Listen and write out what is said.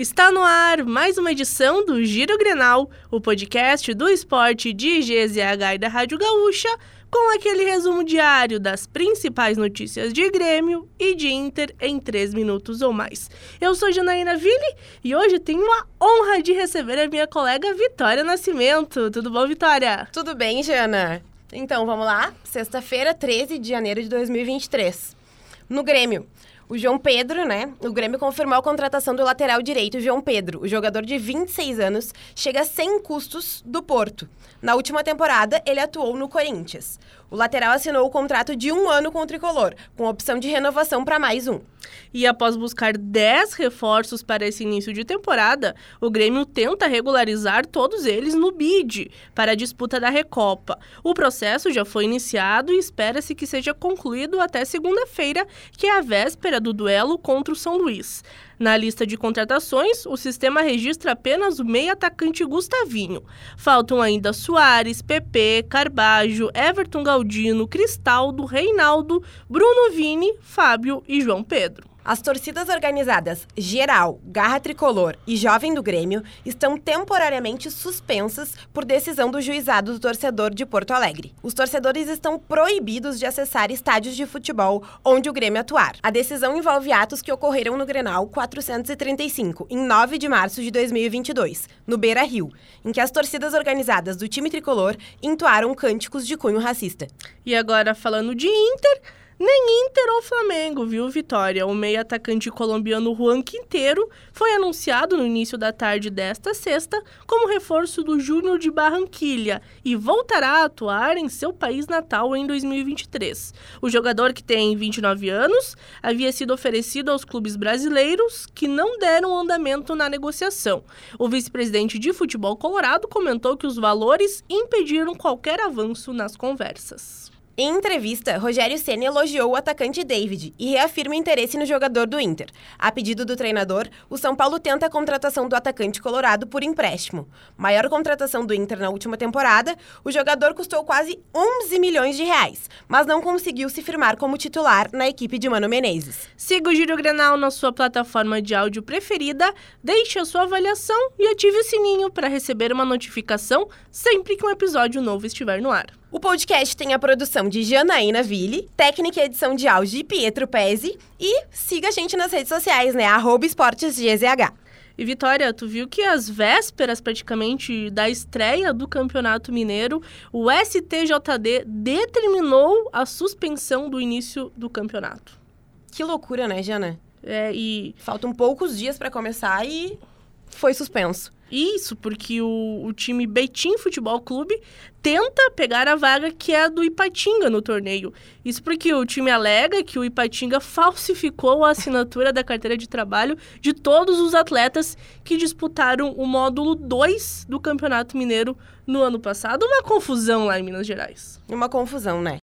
Está no ar mais uma edição do Giro Grenal, o podcast do esporte de GZH e da Rádio Gaúcha, com aquele resumo diário das principais notícias de Grêmio e de Inter em três minutos ou mais. Eu sou Janaína Ville e hoje tenho a honra de receber a minha colega Vitória Nascimento. Tudo bom, Vitória? Tudo bem, Jana? Então, vamos lá? Sexta-feira, 13 de janeiro de 2023. No Grêmio, o João Pedro, né? O Grêmio confirmou a contratação do lateral direito João Pedro. O jogador de 26 anos chega sem custos do Porto. Na última temporada, ele atuou no Corinthians. O lateral assinou o contrato de um ano com o tricolor, com opção de renovação para mais um. E após buscar 10 reforços para esse início de temporada, o Grêmio tenta regularizar todos eles no bid para a disputa da Recopa. O processo já foi iniciado e espera-se que seja concluído até segunda-feira, que é a véspera do duelo contra o São Luís. Na lista de contratações, o sistema registra apenas o meio atacante Gustavinho. Faltam ainda Soares, PP, Carbajo, Everton Galdino, Cristaldo, Reinaldo, Bruno Vini, Fábio e João Pedro. As torcidas organizadas Geral, Garra Tricolor e Jovem do Grêmio estão temporariamente suspensas por decisão do juizado do torcedor de Porto Alegre. Os torcedores estão proibidos de acessar estádios de futebol onde o Grêmio atuar. A decisão envolve atos que ocorreram no Grenal 435, em 9 de março de 2022, no Beira Rio, em que as torcidas organizadas do time tricolor entoaram cânticos de cunho racista. E agora, falando de Inter. Nem Inter ou Flamengo, viu, Vitória? O meio atacante colombiano Juan Quinteiro foi anunciado no início da tarde desta sexta como reforço do Júnior de Barranquilha e voltará a atuar em seu país natal em 2023. O jogador, que tem 29 anos, havia sido oferecido aos clubes brasileiros que não deram andamento na negociação. O vice-presidente de futebol colorado comentou que os valores impediram qualquer avanço nas conversas. Em entrevista, Rogério Senna elogiou o atacante David e reafirma interesse no jogador do Inter. A pedido do treinador, o São Paulo tenta a contratação do atacante colorado por empréstimo. Maior contratação do Inter na última temporada, o jogador custou quase 11 milhões de reais, mas não conseguiu se firmar como titular na equipe de Mano Menezes. Siga o Giro Grenal na sua plataforma de áudio preferida, deixe a sua avaliação e ative o sininho para receber uma notificação sempre que um episódio novo estiver no ar. O podcast tem a produção de Janaína Ville, técnica e edição de áudio de Pietro Pezzi e siga a gente nas redes sociais, né? Arroba EsportesGZH. E Vitória, tu viu que às vésperas praticamente da estreia do Campeonato Mineiro, o STJD determinou a suspensão do início do campeonato. Que loucura, né, Jana? É, e Faltam poucos dias para começar e foi suspenso. Isso, porque o, o time Betim Futebol Clube tenta pegar a vaga que é a do Ipatinga no torneio. Isso porque o time alega que o Ipatinga falsificou a assinatura da carteira de trabalho de todos os atletas que disputaram o módulo 2 do Campeonato Mineiro no ano passado. Uma confusão lá em Minas Gerais. Uma confusão, né?